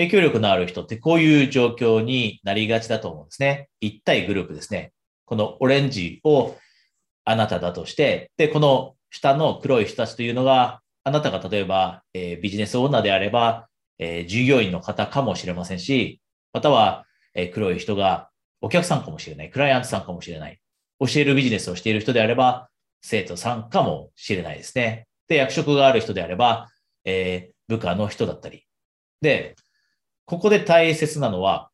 影響力のある人ってこういう状況になりがちだと思うんですね。一対グループですね。このオレンジをあなただとして、で、この下の黒い人たちというのが、あなたが例えば、えー、ビジネスオーナーであれば、えー、従業員の方かもしれませんし、または、えー、黒い人がお客さんかもしれない、クライアントさんかもしれない、教えるビジネスをしている人であれば、生徒さんかもしれないですね。で、役職がある人であれば、えー、部下の人だったり。で、ここで大切なのは、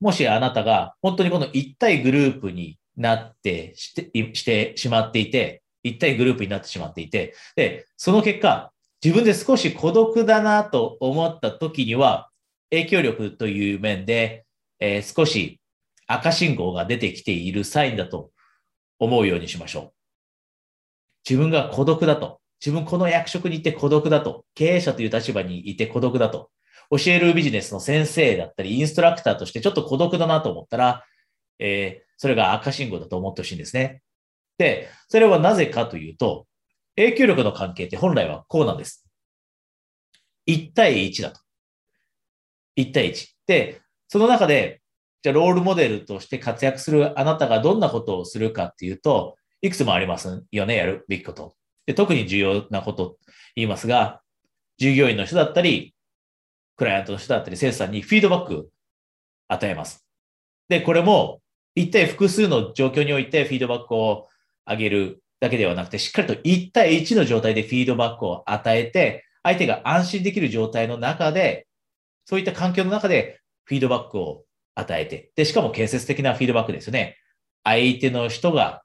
もしあなたが本当にこの一対グループになってしてしてしまっていて、一対グループになってしまっていて、で、その結果、自分で少し孤独だなと思った時には、影響力という面で、えー、少し赤信号が出てきているサインだと思うようにしましょう。自分が孤独だと。自分この役職にいて孤独だと。経営者という立場にいて孤独だと。教えるビジネスの先生だったり、インストラクターとしてちょっと孤独だなと思ったら、えー、それが赤信号だと思ってほしいんですね。で、それはなぜかというと、影響力の関係って本来はこうなんです。1対1だと。1対1。で、その中で、じゃあロールモデルとして活躍するあなたがどんなことをするかっていうと、いくつもありますよね、やるべきこと。で特に重要なこと言いますが、従業員の人だったり、クライアントの人だったり、生徒さんにフィードバック与えます。で、これも一体複数の状況においてフィードバックを上げるだけではなくて、しっかりと1対1の状態でフィードバックを与えて、相手が安心できる状態の中で、そういった環境の中でフィードバックを与えて、で、しかも建設的なフィードバックですよね。相手の人が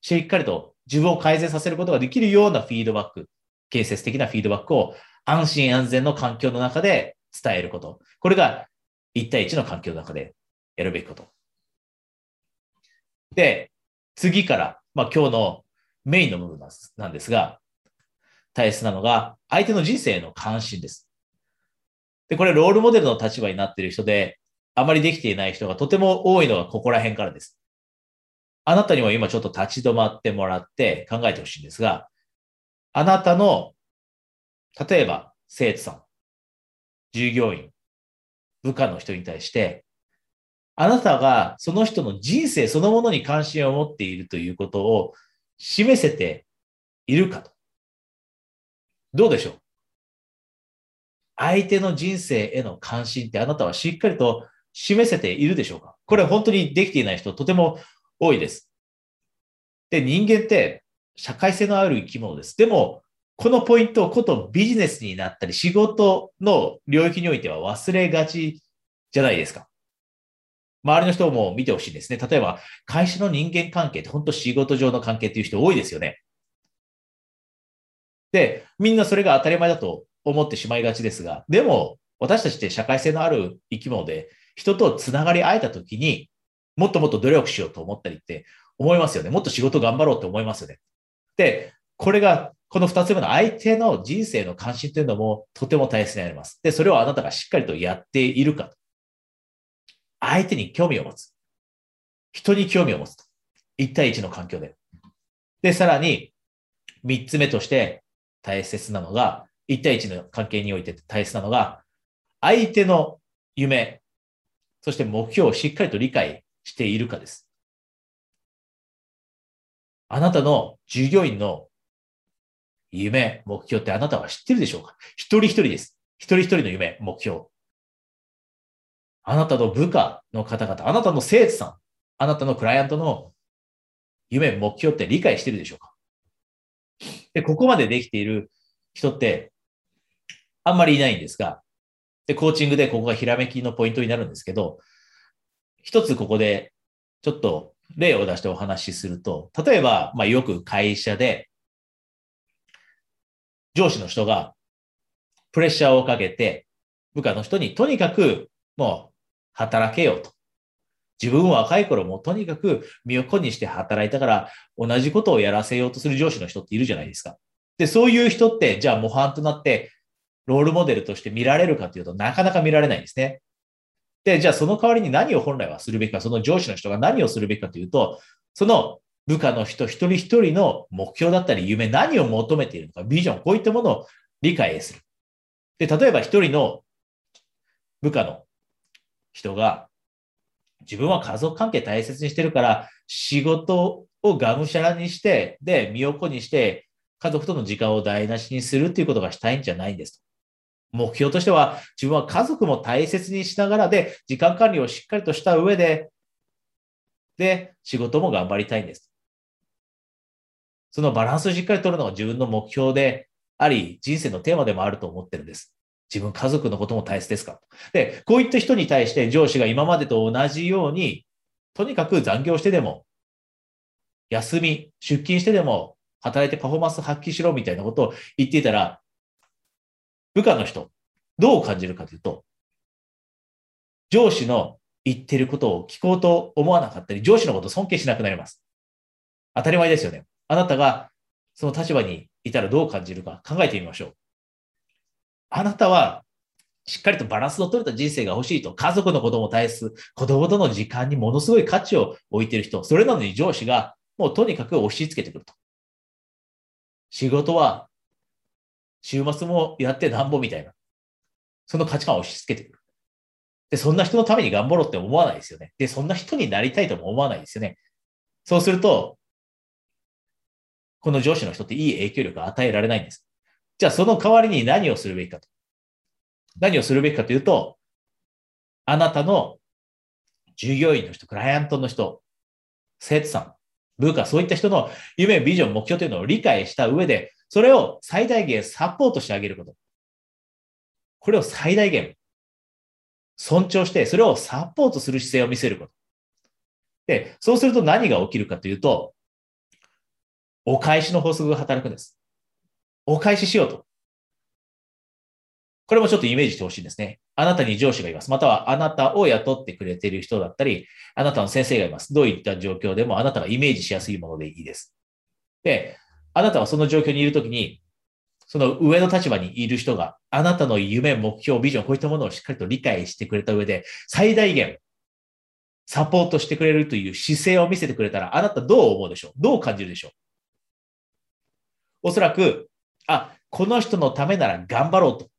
しっかりと自分を改善させることができるようなフィードバック、建設的なフィードバックを安心安全の環境の中で伝えること。これが1対1の環境の中でやるべきこと。で、次から、まあ、今日のメインの部分なんですが、大切なのが相手の人生への関心です。で、これロールモデルの立場になっている人で、あまりできていない人がとても多いのがここら辺からです。あなたにも今ちょっと立ち止まってもらって考えてほしいんですが、あなたの、例えば生徒さん、従業員、部下の人に対して、あなたがその人の人生そのものに関心を持っているということを示せているかと。どうでしょう？相手の人生への関心ってあなたはしっかりと示せているでしょうか？これ本当にできていない人とても多いです。で、人間って社会性のある生き物です。でも、このポイントをことビジネスになったり仕事の領域においては忘れがちじゃないですか。周りの人も見てほしいですね。例えば、会社の人間関係って本当仕事上の関係っていう人多いですよね。で、みんなそれが当たり前だと思ってしまいがちですが、でも、私たちって社会性のある生き物で、人とつながり合えたときに、もっともっと努力しようと思ったりって思いますよね。もっと仕事頑張ろうって思いますよね。で、これが、この二つ目の相手の人生の関心というのもとても大切になります。で、それをあなたがしっかりとやっているか。相手に興味を持つ。人に興味を持つと。一対一の環境で。で、さらに、三つ目として大切なのが、一対一の関係において大切なのが、相手の夢、そして目標をしっかりと理解しているかです。あなたの従業員の夢、目標ってあなたは知ってるでしょうか？一人一人です。一人一人の夢、目標。あなたの部下の方々、あなたの生徒さん、あなたのクライアントの夢、目標って理解してるでしょうか？で、ここまでできている人ってあんまりいないんですが、で、コーチングでここがひらめきのポイントになるんですけど、一つここでちょっと例を出してお話しすると、例えば、まあ、よく会社で上司の人がプレッシャーをかけて部下の人にとにかくもう働けよと。自分は若い頃もとにかく身を粉にして働いたから同じことをやらせようとする上司の人っているじゃないですか。で、そういう人ってじゃあ模範となってロールモデルとして見られるかというとなかなか見られないんですね。で、じゃあその代わりに何を本来はするべきか、その上司の人が何をするべきかというと、その部下の人一人一人の目標だったり夢、何を求めているのか、ビジョン、こういったものを理解する。で、例えば一人の部下の人が、自分は家族関係大切にしてるから、仕事をがむしゃらにして、で、身を粉にして、家族との時間を台無しにするっていうことがしたいんじゃないんです。目標としては、自分は家族も大切にしながらで、時間管理をしっかりとした上で、で、仕事も頑張りたいんです。そのバランスをしっかり取るのが自分の目標であり、人生のテーマでもあると思ってるんです。自分、家族のことも大切ですか？で、こういった人に対して上司が今までと同じように、とにかく残業してでも、休み、出勤してでも、働いてパフォーマンス発揮しろみたいなことを言っていたら、部下の人、どう感じるかというと、上司の言ってることを聞こうと思わなかったり、上司のことを尊敬しなくなります。当たり前ですよね。あなたがその立場にいたらどう感じるか考えてみましょう。あなたはしっかりとバランスの取れた人生が欲しいと、家族のことも大切、子供との時間にものすごい価値を置いている人、それなのに上司がもうとにかく押し付けてくると。仕事は週末もやってなんぼみたいな。その価値観を押し付けてくる。で、そんな人のために頑張ろうって思わないですよね。で、そんな人になりたいとも思わないですよね。そうすると、この上司の人っていい影響力を与えられないんです。じゃあその代わりに何をするべきかと。何をするべきかというと、あなたの従業員の人、クライアントの人、生徒さん、部下、そういった人の夢、ビジョン、目標というのを理解した上で、それを最大限サポートしてあげること。これを最大限尊重して、それをサポートする姿勢を見せること。で、そうすると何が起きるかというと、お返しの法則が働くんです。お返ししようと。これもちょっとイメージしてほしいんですね。あなたに上司がいます。またはあなたを雇ってくれている人だったり、あなたの先生がいます。どういった状況でもあなたがイメージしやすいものでいいです。で、あなたはその状況にいるときに、その上の立場にいる人があなたの夢、目標、ビジョン、こういったものをしっかりと理解してくれた上で、最大限サポートしてくれるという姿勢を見せてくれたら、あなたどう思うでしょう？どう感じるでしょう？おそらく、あ、この人のためなら頑張ろうと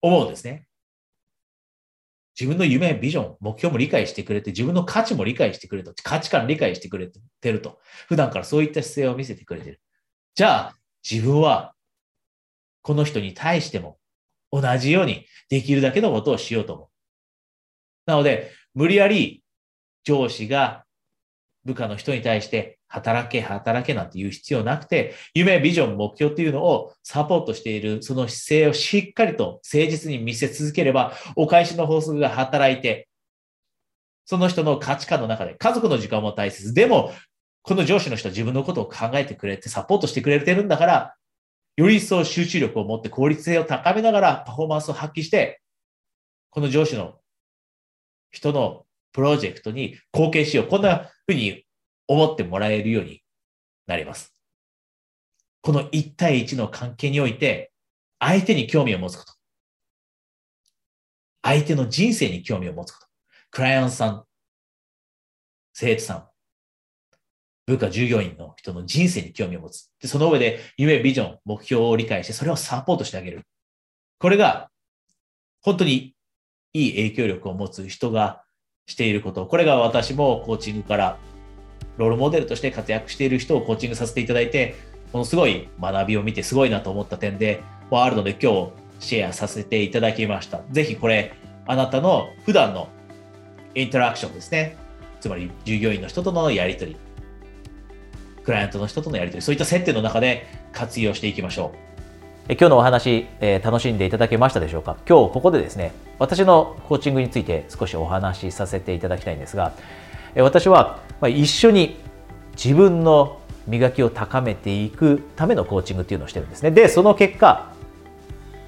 思うんですね。自分の夢、ビジョン、目標も理解してくれて、自分の価値も理解してくれと、価値観理解してくれてると。普段からそういった姿勢を見せてくれてる。じゃあ、自分は、この人に対しても、同じようにできるだけのことをしようと思う。なので、無理やり上司が部下の人に対して働け、働けなんて言う必要なくて、夢、ビジョン、目標っていうのをサポートしている、その姿勢をしっかりと誠実に見せ続ければ、お返しの法則が働いて、その人の価値観の中で、家族の時間も大切。でも、この上司の人は自分のことを考えてくれて、サポートしてくれてるんだから、より一層集中力を持って効率性を高めながらパフォーマンスを発揮して、この上司の人のプロジェクトに貢献しよう。こんなふうに思ってもらえるようになります。この1対1の関係において、相手に興味を持つこと。相手の人生に興味を持つこと。クライアントさん、生徒さん、部下従業員の人の人生に興味を持つ。で、その上で夢、ビジョン、目標を理解して、それをサポートしてあげる。これが、本当にいい影響力を持つ人がしていること。これが私もコーチングからロールモデルとして活躍している人をコーチングさせていただいて、ものすごい学びを見てすごいなと思った点で、あるので今日シェアさせていただきました。ぜひこれ、あなたの普段のインタラクションですね。つまり従業員の人とのやりとり、クライアントの人とのやりとり、そういった接点の中で活用していきましょう。え今日のお話、えー、楽しんでいただけましたでしょうか？今日ここでですね、私のコーチングについて少しお話しさせていただきたいんですが、私は一緒に自分の磨きを高めていくためのコーチングっていうのをしてるんですね。で、その結果、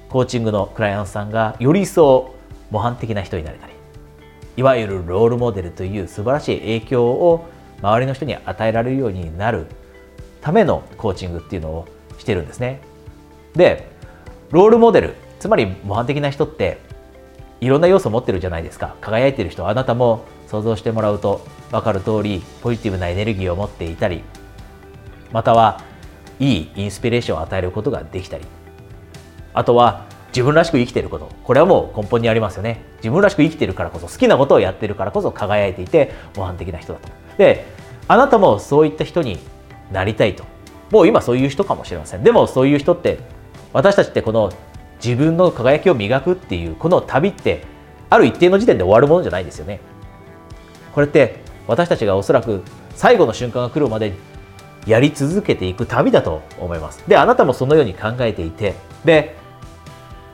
コーチングのクライアントさんがより一層模範的な人になれたり、いわゆるロールモデルという素晴らしい影響を周りの人に与えられるようになるためのコーチングっていうのをしてるんですね。で、ロールモデル、つまり模範的な人っていろんな要素を持ってるじゃないですか。輝いてる人、あなたも想像してもらうと分かる通りポジティブなエネルギーを持っていたりまたはいいインスピレーションを与えることができたり。あとは自分らしく生きていること。これはもう根本にありますよね。自分らしく生きているからこそ好きなことをやっているからこそ輝いていて模範的な人だと。であなたもそういった人になりたいと。もう今そういう人かもしれません。でもそういう人って私たちってこの自分の輝きを磨くっていうこの旅ってある一定の時点で終わるものじゃないですよね。これって私たちがおそらく最後の瞬間が来るまでやり続けていく旅だと思います。であなたもそのように考えていてで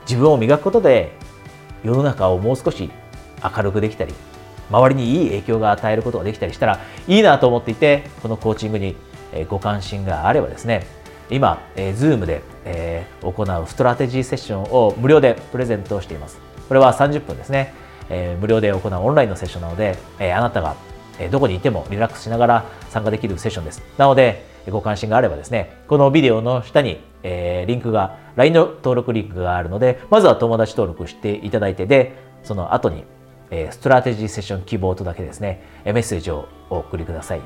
自分を磨くことで世の中をもう少し明るくできたり周りにいい影響が与えることができたりしたらいいなと思っていてこのコーチングにご関心があればですね今、Zoom で、行うストラテジーセッションを無料でプレゼントしています。これは30分ですね、え、無料で行うオンラインのセッションなので、え、あなたがどこにいてもリラックスしながら参加できるセッションです。なのでご関心があればですねこのビデオの下に、え、リンクが LINE の登録リンクがあるのでまずは友達登録していただいてでその後に、え、ストラテジーセッション希望とだけですねメッセージをお送りください、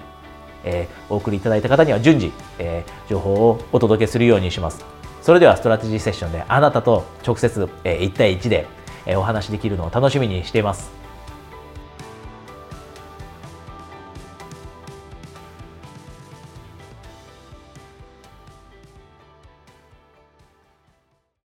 え、お送りいただいた方には順次、え、情報をお届けするようにします。それではストラテジーセッションであなたと直接、え、1対1でお話しできるのを楽しみにしています。